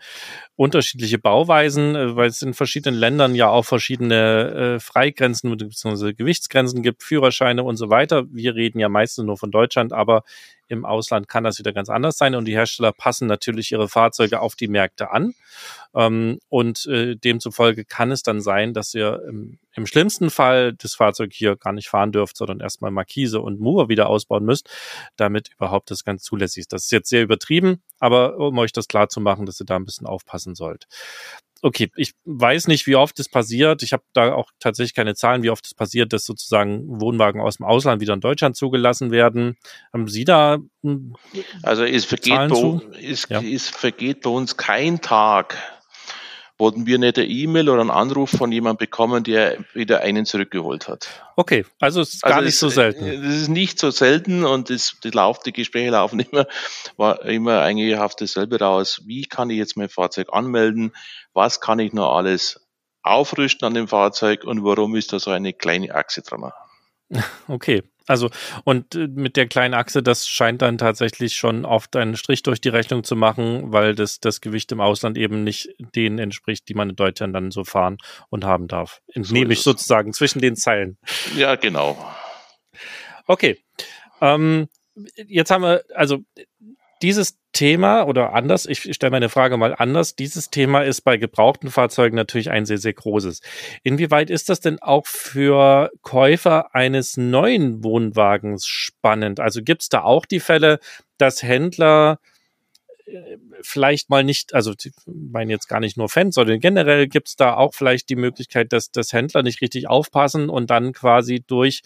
unterschiedliche Bauweisen, äh, weil es in verschiedenen Ländern ja auch verschiedene äh, Freigrenzen bzw. Gewichtsgrenzen gibt, Führerscheine und so weiter. Wir reden ja meistens nur von Deutschland, aber im Ausland kann das wieder ganz anders sein und die Hersteller passen natürlich ihre Fahrzeuge auf die Märkte an. Ähm, und äh, demzufolge kann es dann sein, dass ihr im, im schlimmsten Fall das Fahrzeug hier gar nicht fahren dürft, sondern erstmal Markise und Mover wieder ausbauen müsst, damit überhaupt das ganz zulässig ist. Das ist jetzt sehr übertrieben, aber um euch das klar zu machen, dass ihr da ein bisschen aufpassen sollt okay, ich weiß nicht, wie oft das passiert. Ich habe da auch tatsächlich keine Zahlen, wie oft es das passiert, dass sozusagen Wohnwagen aus dem Ausland wieder in Deutschland zugelassen werden. Haben Sie da? Also es vergeht, bei, es, ja. es vergeht bei uns kein Tag, wurden wir nicht eine E-Mail oder einen Anruf von jemandem bekommen, der wieder einen zurückgeholt hat. Okay, also es ist also gar nicht es, so selten. Es ist nicht so selten und das, die, Lauf, die Gespräche laufen (laughs) immer, war immer eigentlich auf dasselbe raus. Wie kann ich jetzt mein Fahrzeug anmelden? Was kann ich noch alles aufrüsten an dem Fahrzeug und warum ist da so eine kleine Achse dran? (laughs) Okay, also und äh, mit der kleinen Achse, das scheint dann tatsächlich schon oft einen Strich durch die Rechnung zu machen, weil das, das Gewicht im Ausland eben nicht denen entspricht, die man in Deutschland dann so fahren und haben darf. Entnehme so ich sozusagen zwischen den Zeilen. Ja, genau. Okay. Ähm, jetzt haben wir, also dieses Thema oder anders, ich stelle meine Frage mal anders, dieses Thema ist bei gebrauchten Fahrzeugen natürlich ein sehr, sehr großes. Inwieweit ist das denn auch für Käufer eines neuen Wohnwagens spannend? Also gibt es da auch die Fälle, dass Händler äh, vielleicht mal nicht, also ich meine jetzt gar nicht nur Fans, sondern generell gibt es da auch vielleicht die Möglichkeit, dass, dass Händler nicht richtig aufpassen und dann quasi durch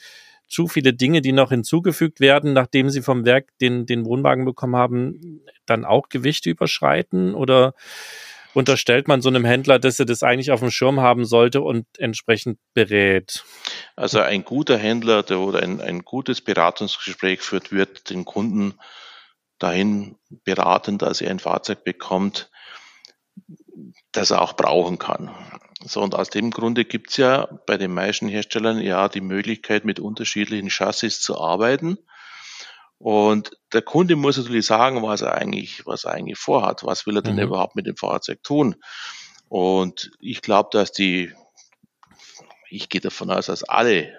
zu viele Dinge, die noch hinzugefügt werden, nachdem sie vom Werk den, den Wohnwagen bekommen haben, dann auch Gewichte überschreiten? Oder unterstellt man so einem Händler, dass er das eigentlich auf dem Schirm haben sollte und entsprechend berät? Also ein guter Händler der, oder ein, ein gutes Beratungsgespräch führt, wird den Kunden dahin beraten, dass er ein Fahrzeug bekommt, das er auch brauchen kann. So, und aus dem Grunde gibt's ja bei den meisten Herstellern ja die Möglichkeit, mit unterschiedlichen Chassis zu arbeiten. Und der Kunde muss natürlich sagen, was er eigentlich, was er eigentlich vorhat. Was will er denn mhm. überhaupt mit dem Fahrzeug tun? Und ich glaube, dass die, ich gehe davon aus, dass alle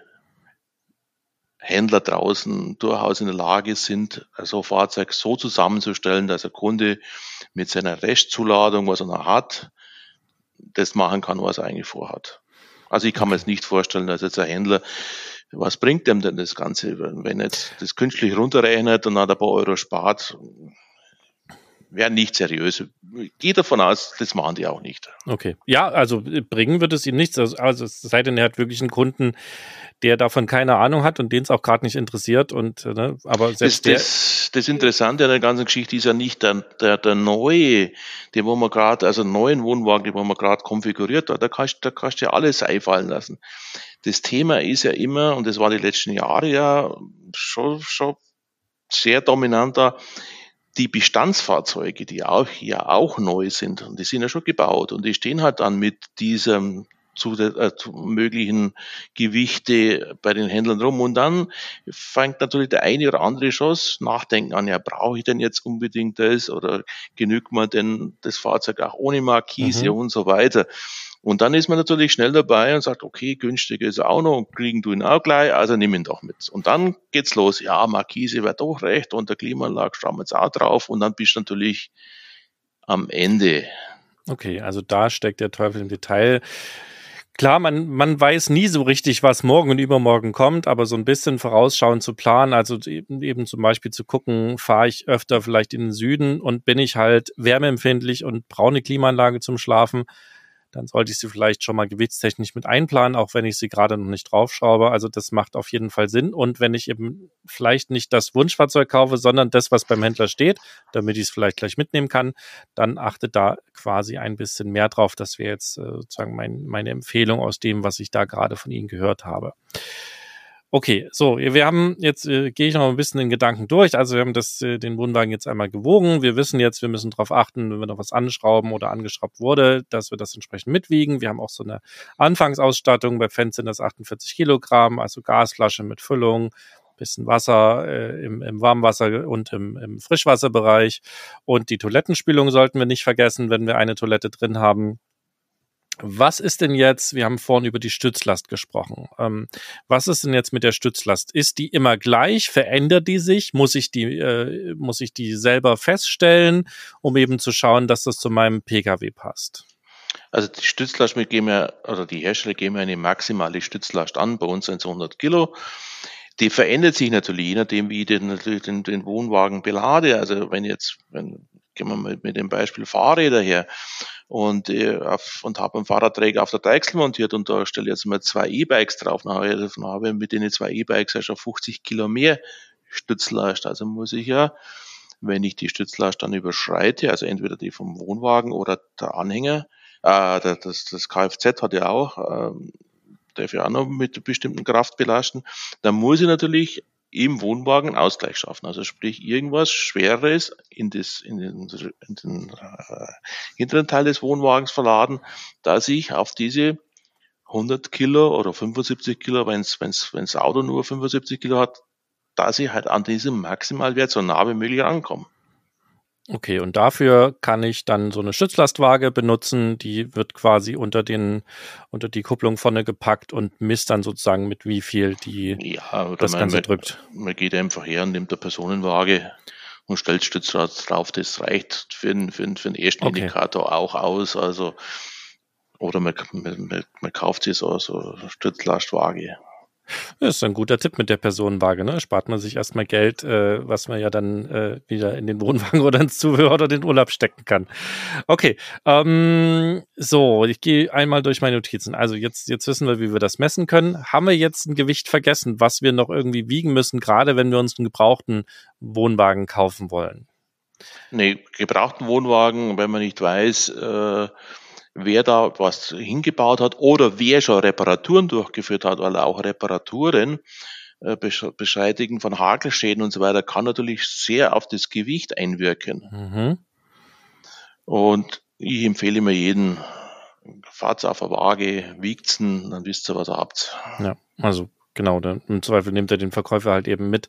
Händler draußen durchaus in der Lage sind, so ein Fahrzeug so zusammenzustellen, dass der Kunde mit seiner Restzuladung, was er noch hat, das machen kann, was er eigentlich vorhat. Also ich kann mir jetzt nicht vorstellen, dass jetzt ein Händler, was bringt dem denn das Ganze, wenn jetzt das künstlich runterrechnet und dann ein paar Euro spart, wäre nicht seriös. Gehe davon aus, das machen die auch nicht. Okay. Ja, also bringen wird es ihm nichts. Also, also es sei denn, er hat wirklich einen Kunden, der davon keine Ahnung hat und den es auch gerade nicht interessiert. Und ne, aber selbst das, das, das Interessante an der ganzen Geschichte ist ja nicht der, der, der neue, den wo man gerade, also neuen Wohnwagen, den wo man gerade konfiguriert hat, da kannst, da kannst du ja alles einfallen lassen. Das Thema ist ja immer, und das war die letzten Jahre ja schon, schon sehr dominanter, die Bestandsfahrzeuge, die auch ja auch neu sind, und die sind ja schon gebaut und die stehen halt dann mit diesem zu, äh, zu möglichen Gewichte bei den Händlern rum. Und dann fängt natürlich der eine oder andere schon nachdenken an, ja, brauche ich denn jetzt unbedingt das oder genügt man denn das Fahrzeug auch ohne Markise mhm. und so weiter. Und dann ist man natürlich schnell dabei und sagt, okay, günstiger ist auch noch und kriegen du ihn auch gleich, also nimm ihn doch mit. Und dann geht's los. Ja, Markise wäre doch recht und der Klimaanlage schauen wir jetzt auch drauf und dann bist du natürlich am Ende. Okay, also da steckt der Teufel im Detail. Klar, man, man weiß nie so richtig, was morgen und übermorgen kommt, aber so ein bisschen vorausschauend zu planen, also eben, eben zum Beispiel zu gucken, fahre ich öfter vielleicht in den Süden und bin ich halt wärmeempfindlich und brauche eine Klimaanlage zum Schlafen, dann sollte ich sie vielleicht schon mal gewichtstechnisch mit einplanen, auch wenn ich sie gerade noch nicht draufschraube. Also das macht auf jeden Fall Sinn. Und wenn ich eben vielleicht nicht das Wunschfahrzeug kaufe, sondern das, was beim Händler steht, damit ich es vielleicht gleich mitnehmen kann, dann achtet da quasi ein bisschen mehr drauf. Das wäre jetzt äh, sozusagen mein, meine Empfehlung aus dem, was ich da gerade von Ihnen gehört habe. Okay, so, wir haben jetzt, äh, gehe ich noch ein bisschen den Gedanken durch. Also wir haben das, äh, den Wohnwagen jetzt einmal gewogen. Wir wissen jetzt, wir müssen darauf achten, wenn wir noch was anschrauben oder angeschraubt wurde, dass wir das entsprechend mitwiegen. Wir haben auch so eine Anfangsausstattung. Bei Fans sind das 48 Kilogramm, also Gasflasche mit Füllung, bisschen Wasser äh, im, im Warmwasser und im, im Frischwasserbereich. Und die Toilettenspülung sollten wir nicht vergessen, wenn wir eine Toilette drin haben. Was ist denn jetzt, wir haben vorhin über die Stützlast gesprochen. Ähm, was ist denn jetzt mit der Stützlast? Ist die immer gleich? Verändert die sich? Muss ich die, äh, muss ich die selber feststellen, um eben zu schauen, dass das zu meinem Pkw passt? Also die Stützlast, wir geben oder die Hersteller geben ja eine maximale Stützlast an, bei uns sind es 100 Kilo. Die verändert sich natürlich, je nachdem, wie ich den, den, den Wohnwagen belade. Also wenn jetzt, wenn, gehen wir mal mit dem Beispiel Fahrräder her, und, äh, auf, und habe einen Fahrradträger auf der Deichsel montiert und da stelle jetzt mal zwei E-Bikes drauf. Dann habe, ich, habe ich mit den zwei E-Bikes ja schon 50 Kilo mehr Stützlast. Also muss ich ja, wenn ich die Stützlast dann überschreite, also entweder die vom Wohnwagen oder der Anhänger, äh, das, das Kfz hat ja auch, äh, darf ja auch noch mit bestimmten Kraft belasten, dann muss ich natürlich im Wohnwagen Ausgleich schaffen. Also sprich irgendwas Schweres in, das, in den, in den äh, hinteren Teil des Wohnwagens verladen, dass ich auf diese 100 Kilo oder 75 Kilo, wenn das Auto nur 75 Kilo hat, dass ich halt an diesem Maximalwert so nah wie möglich rankomme. Okay, und dafür kann ich dann so eine Stützlastwaage benutzen, die wird quasi unter den unter die Kupplung vorne gepackt und misst dann sozusagen mit wie viel die ja, das man, Ganze drückt. Man geht einfach her und nimmt eine Personenwaage und stellt Stützlast drauf. Das reicht für den, für den, für den ersten okay. Indikator auch aus. Also oder man, man, man kauft sich so, so eine Stützlastwaage. Das ist ein guter Tipp mit der Personenwaage. Ne? Spart man sich erstmal Geld, äh, was man ja dann äh, wieder in den Wohnwagen (laughs) oder ins Zubehör oder den Urlaub stecken kann. Okay, ähm, so, ich gehe einmal durch meine Notizen. Also jetzt, jetzt wissen wir, wie wir das messen können. Haben wir jetzt ein Gewicht vergessen, was wir noch irgendwie wiegen müssen, gerade wenn wir uns einen gebrauchten Wohnwagen kaufen wollen? Nee, gebrauchten Wohnwagen, wenn man nicht weiß, äh wer da was hingebaut hat oder wer schon Reparaturen durchgeführt hat, weil auch Reparaturen äh, bescheinigen von Hagelschäden und so weiter kann natürlich sehr auf das Gewicht einwirken. Mhm. Und ich empfehle mir jeden, fahrt auf eine Waage, wiegt's dann wisst ihr, was ihr habt. Ja, also genau, dann im Zweifel nimmt er den Verkäufer halt eben mit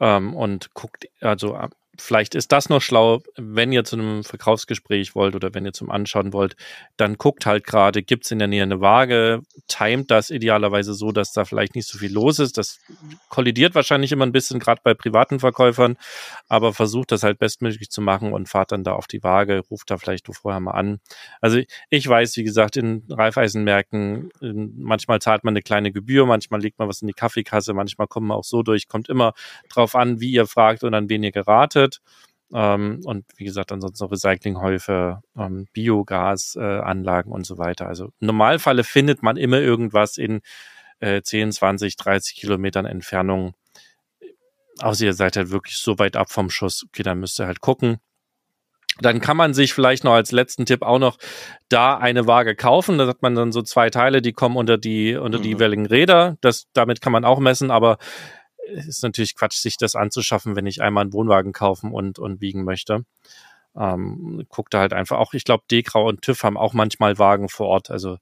ähm, und guckt, also vielleicht ist das noch schlau, wenn ihr zu einem Verkaufsgespräch wollt oder wenn ihr zum Anschauen wollt, dann guckt halt gerade, gibt es in der Nähe eine Waage, timet das idealerweise so, dass da vielleicht nicht so viel los ist. Das kollidiert wahrscheinlich immer ein bisschen, gerade bei privaten Verkäufern, aber versucht das halt bestmöglich zu machen und fahrt dann da auf die Waage, ruft da vielleicht vorher mal an. Also ich weiß, wie gesagt, in Reifeisenmärkten, manchmal zahlt man eine kleine Gebühr, manchmal legt man was in die Kaffeekasse, manchmal kommt man auch so durch, kommt immer drauf an, wie ihr fragt und an wen ihr geratet. Ähm, und wie gesagt, ansonsten noch Recyclinghäufe, ähm, Biogasanlagen äh, und so weiter. Also im Normalfalle findet man immer irgendwas in äh, 10, 20, 30 Kilometern Entfernung. Außer ihr seid halt wirklich so weit ab vom Schuss. Okay, dann müsst ihr halt gucken. Dann kann man sich vielleicht noch als letzten Tipp auch noch da eine Waage kaufen. Da hat man dann so zwei Teile, die kommen unter die, unter die mhm. jeweiligen Räder. Das, damit kann man auch messen, aber ist natürlich Quatsch, sich das anzuschaffen, wenn ich einmal einen Wohnwagen kaufen und, und wiegen möchte. Ähm, guck da halt einfach auch, ich glaube, Dekrau und TÜV haben auch manchmal Wagen vor Ort. Also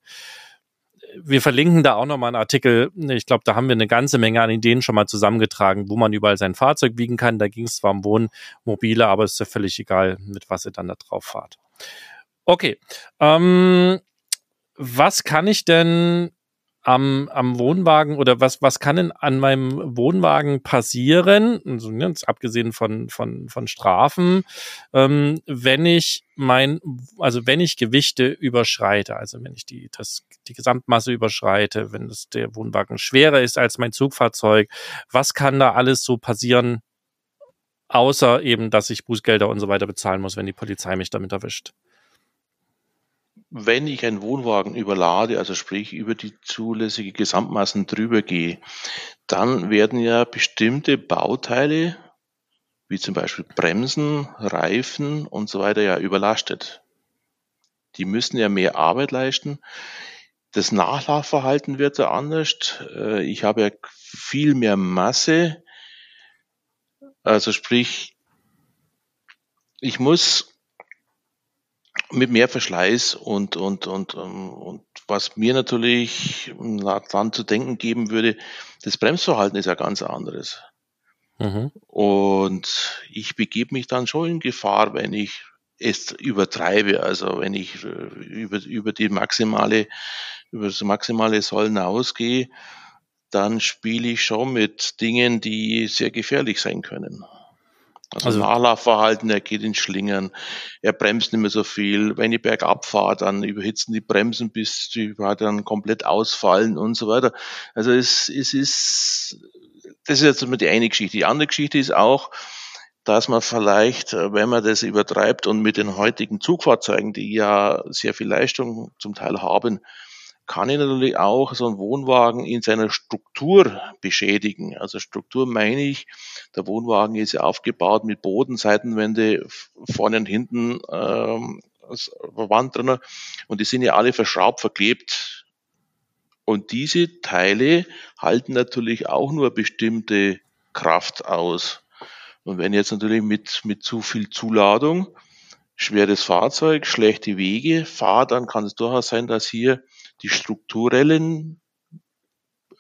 wir verlinken da auch nochmal einen Artikel. Ich glaube, da haben wir eine ganze Menge an Ideen schon mal zusammengetragen, wo man überall sein Fahrzeug wiegen kann. Da ging es zwar um Wohnmobile, aber es ist ja völlig egal, mit was ihr dann da drauf fahrt. Okay. Ähm, was kann ich denn am, am Wohnwagen oder was, was kann denn an meinem Wohnwagen passieren, also, ne, abgesehen von, von, von Strafen, ähm, wenn ich mein, also wenn ich Gewichte überschreite, also wenn ich die, das, die Gesamtmasse überschreite, wenn das, der Wohnwagen schwerer ist als mein Zugfahrzeug, was kann da alles so passieren, außer eben, dass ich Bußgelder und so weiter bezahlen muss, wenn die Polizei mich damit erwischt? Wenn ich einen Wohnwagen überlade, also sprich über die zulässige Gesamtmassen drüber gehe, dann werden ja bestimmte Bauteile, wie zum Beispiel Bremsen, Reifen und so weiter, ja überlastet. Die müssen ja mehr Arbeit leisten. Das Nachlaufverhalten wird da anders. Äh, ich habe ja viel mehr Masse. Also sprich, ich muss mit mehr Verschleiß und, und, und, ähm, und was mir natürlich dann zu denken geben würde, das Bremsverhalten ist ja ganz anderes. Mhm. Und ich begebe mich dann schon in Gefahr, wenn ich es übertreibe, also wenn ich äh, über, über die maximale, über das maximale Soll hinausgehe, dann spiele ich schon mit Dingen, die sehr gefährlich sein können. Also, also Nachlaufverhalten, er geht in Schlingern, er bremst nicht mehr so viel. Wenn ich bergab fahre, dann überhitzen die Bremsen, bis die dann komplett ausfallen und so weiter. Also es, es ist, das ist jetzt mal die eine Geschichte. Die andere Geschichte ist auch, dass man vielleicht, wenn man das übertreibt und mit den heutigen Zugfahrzeugen, die ja sehr viel Leistung zum Teil haben, kann ich natürlich auch so einen Wohnwagen in seiner Struktur beschädigen. Also Struktur meine ich, der Wohnwagen ist ja aufgebaut mit Boden, Seitenwände, vorne und hinten ähm, Wand drin und die sind ja alle verschraubt, verklebt. Und diese Teile halten natürlich auch nur bestimmte Kraft aus. Und wenn jetzt natürlich mit, mit zu viel Zuladung, schweres Fahrzeug, schlechte Wege fahrt, dann kann es durchaus sein, dass hier die strukturellen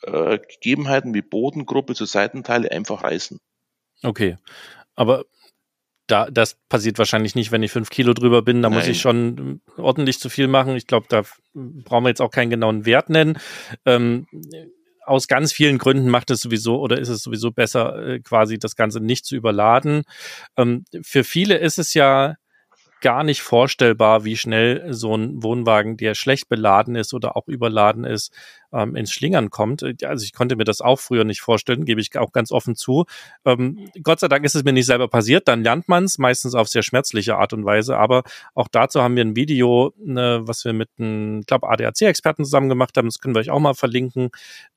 äh, Gegebenheiten wie Bodengruppe zu Seitenteile einfach reißen. Okay, aber da, das passiert wahrscheinlich nicht, wenn ich fünf Kilo drüber bin. Da Nein. muss ich schon ordentlich zu viel machen. Ich glaube, da brauchen wir jetzt auch keinen genauen Wert nennen. Ähm, aus ganz vielen Gründen macht es sowieso oder ist es sowieso besser, äh, quasi das Ganze nicht zu überladen. Ähm, für viele ist es ja gar nicht vorstellbar, wie schnell so ein Wohnwagen, der schlecht beladen ist oder auch überladen ist, ähm, ins Schlingern kommt. Also ich konnte mir das auch früher nicht vorstellen, gebe ich auch ganz offen zu. Ähm, Gott sei Dank ist es mir nicht selber passiert, dann lernt man es, meistens auf sehr schmerzliche Art und Weise, aber auch dazu haben wir ein Video, ne, was wir mit einem, ich glaube, ADAC-Experten zusammen gemacht haben, das können wir euch auch mal verlinken.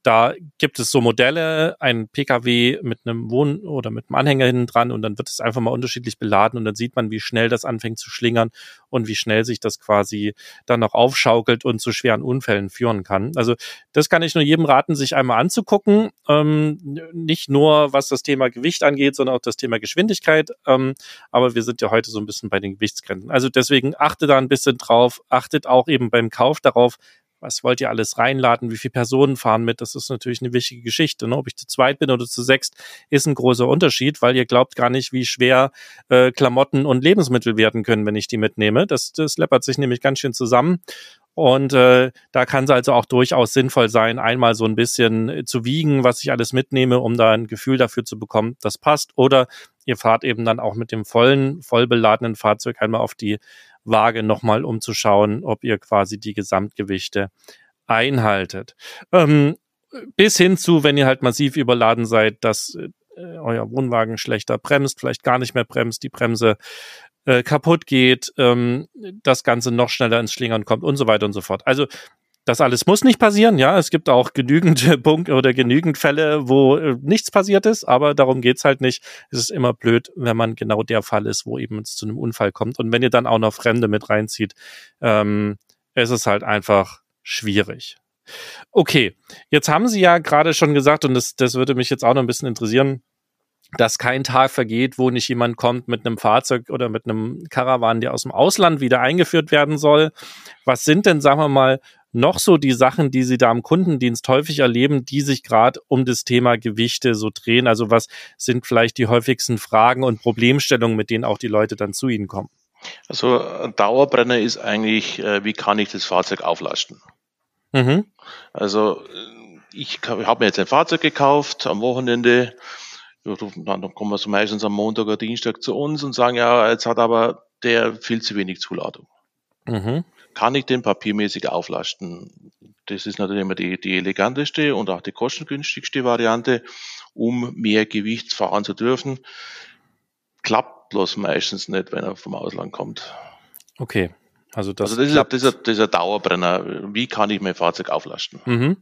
Da gibt es so Modelle, ein PKW mit einem Wohn- oder mit einem Anhänger hinten dran und dann wird es einfach mal unterschiedlich beladen und dann sieht man, wie schnell das anfängt zu schlingern und wie schnell sich das quasi dann noch aufschaukelt und zu schweren Unfällen führen kann. Also das kann ich nur jedem raten, sich einmal anzugucken. Ähm, nicht nur was das Thema Gewicht angeht, sondern auch das Thema Geschwindigkeit. Ähm, aber wir sind ja heute so ein bisschen bei den Gewichtsgrenzen. Also deswegen achtet da ein bisschen drauf, achtet auch eben beim Kauf darauf, was wollt ihr alles reinladen, wie viele Personen fahren mit, das ist natürlich eine wichtige Geschichte. Ne? Ob ich zu zweit bin oder zu sechst, ist ein großer Unterschied, weil ihr glaubt gar nicht, wie schwer äh, Klamotten und Lebensmittel werden können, wenn ich die mitnehme. Das, das läppert sich nämlich ganz schön zusammen. Und äh, da kann es also auch durchaus sinnvoll sein, einmal so ein bisschen äh, zu wiegen, was ich alles mitnehme, um da ein Gefühl dafür zu bekommen, das passt. Oder ihr fahrt eben dann auch mit dem vollen, voll beladenen Fahrzeug einmal auf die Waage nochmal, um zu schauen, ob ihr quasi die Gesamtgewichte einhaltet. Ähm, bis hin zu, wenn ihr halt massiv überladen seid, dass äh, euer Wohnwagen schlechter bremst, vielleicht gar nicht mehr bremst, die Bremse äh, kaputt geht, ähm, das Ganze noch schneller ins Schlingern kommt und so weiter und so fort. Also das alles muss nicht passieren, ja. Es gibt auch genügend (laughs) Punkte oder genügend Fälle, wo äh, nichts passiert ist, aber darum geht's halt nicht. Es ist immer blöd, wenn man genau der Fall ist, wo eben es zu einem Unfall kommt. Und wenn ihr dann auch noch Fremde mit reinzieht, ähm, ist es halt einfach schwierig. Okay, jetzt haben Sie ja gerade schon gesagt, und das, das würde mich jetzt auch noch ein bisschen interessieren, dass kein Tag vergeht, wo nicht jemand kommt mit einem Fahrzeug oder mit einem Karawan, der aus dem Ausland wieder eingeführt werden soll. Was sind denn, sagen wir mal, noch so die Sachen, die Sie da im Kundendienst häufig erleben, die sich gerade um das Thema Gewichte so drehen? Also was sind vielleicht die häufigsten Fragen und Problemstellungen, mit denen auch die Leute dann zu Ihnen kommen? Also Dauerbrenner ist eigentlich, äh, wie kann ich das Fahrzeug auflasten? Mhm. Also ich habe mir jetzt ein Fahrzeug gekauft am Wochenende dann kommen wir so meistens am Montag oder Dienstag zu uns und sagen, ja, jetzt hat aber der viel zu wenig Zuladung. Mhm. Kann ich den papiermäßig auflasten? Das ist natürlich immer die, die eleganteste und auch die kostengünstigste Variante, um mehr Gewicht fahren zu dürfen. Klappt bloß meistens nicht, wenn er vom Ausland kommt. Okay. Also das, also das, ist, das, ist, das ist ein Dauerbrenner. Wie kann ich mein Fahrzeug auflasten? Mhm.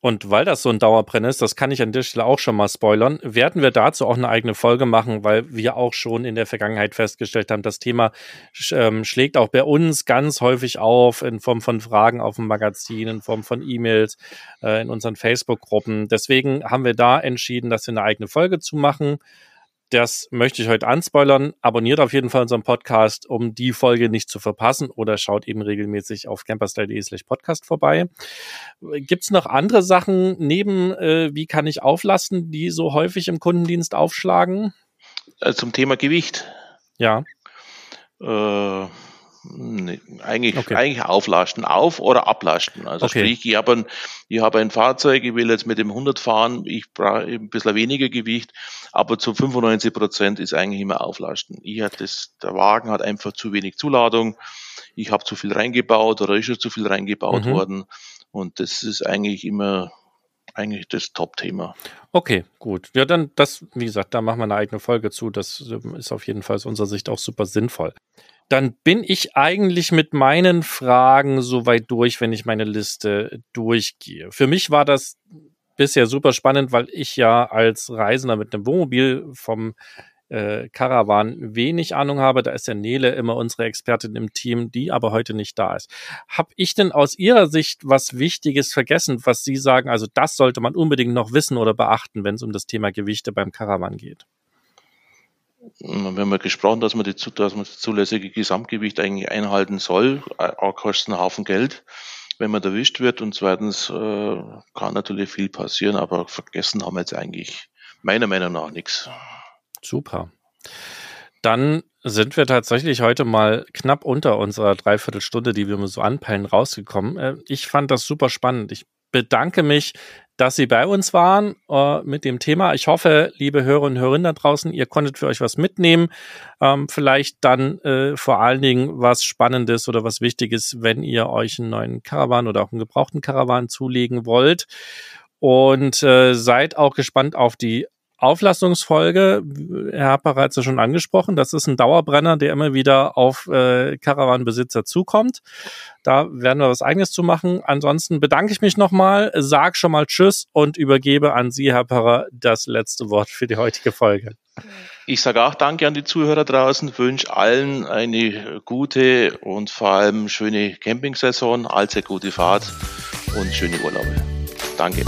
Und weil das so ein Dauerbrenner ist, das kann ich an der Stelle auch schon mal spoilern, werden wir dazu auch eine eigene Folge machen, weil wir auch schon in der Vergangenheit festgestellt haben, das Thema ähm, schlägt auch bei uns ganz häufig auf in Form von Fragen auf dem Magazin, in Form von E-Mails, äh, in unseren Facebook-Gruppen. Deswegen haben wir da entschieden, dass wir eine eigene Folge zu machen. Das möchte ich heute anspoilern. Abonniert auf jeden Fall unseren Podcast, um die Folge nicht zu verpassen oder schaut eben regelmäßig auf camperstyle.de slash podcast vorbei. Gibt es noch andere Sachen neben, äh, wie kann ich auflasten, die so häufig im Kundendienst aufschlagen? Äh, zum Thema Gewicht. Ja. Äh, Nee, eigentlich, okay. eigentlich auflasten, auf oder ablasten. Also okay. sprich, ich habe ein, ich habe ein Fahrzeug, ich will jetzt mit dem 100 fahren, ich brauche ein bisschen weniger Gewicht, aber zu 95 Prozent ist eigentlich immer auflasten. Ich hat das, der Wagen hat einfach zu wenig Zuladung, ich habe zu viel reingebaut oder ist schon zu viel reingebaut mhm. worden und das ist eigentlich immer eigentlich das Top-Thema. Okay, gut. Ja, dann das, wie gesagt, da machen wir eine eigene Folge zu. Das ist auf jeden Fall aus unserer Sicht auch super sinnvoll dann bin ich eigentlich mit meinen Fragen soweit durch, wenn ich meine Liste durchgehe. Für mich war das bisher super spannend, weil ich ja als Reisender mit einem Wohnmobil vom äh, Caravan wenig Ahnung habe. Da ist ja Nele immer unsere Expertin im Team, die aber heute nicht da ist. Hab ich denn aus Ihrer Sicht was Wichtiges vergessen, was Sie sagen, also das sollte man unbedingt noch wissen oder beachten, wenn es um das Thema Gewichte beim Caravan geht? Wir haben ja gesprochen, dass man, die, dass man das zulässige Gesamtgewicht eigentlich einhalten soll. Auch kostet einen Haufen Geld, wenn man erwischt wird. Und zweitens äh, kann natürlich viel passieren, aber vergessen haben wir jetzt eigentlich meiner Meinung nach nichts. Super. Dann sind wir tatsächlich heute mal knapp unter unserer Dreiviertelstunde, die wir so anpeilen, rausgekommen. Äh, ich fand das super spannend. Ich bedanke mich dass Sie bei uns waren äh, mit dem Thema. Ich hoffe, liebe Hörer und Hörerinnen da draußen, ihr konntet für euch was mitnehmen. Ähm, vielleicht dann äh, vor allen Dingen was Spannendes oder was Wichtiges, wenn ihr euch einen neuen Caravan oder auch einen gebrauchten Caravan zulegen wollt. Und äh, seid auch gespannt auf die Auflastungsfolge, Herr Happer hat es ja schon angesprochen, das ist ein Dauerbrenner, der immer wieder auf äh, zukommt. Da werden wir was eigenes zu machen. Ansonsten bedanke ich mich nochmal, sag schon mal Tschüss und übergebe an Sie, Herr Parra, das letzte Wort für die heutige Folge. Ich sage auch Danke an die Zuhörer draußen, wünsche allen eine gute und vor allem schöne Campingsaison, allzeit gute Fahrt und schöne Urlaube. Danke.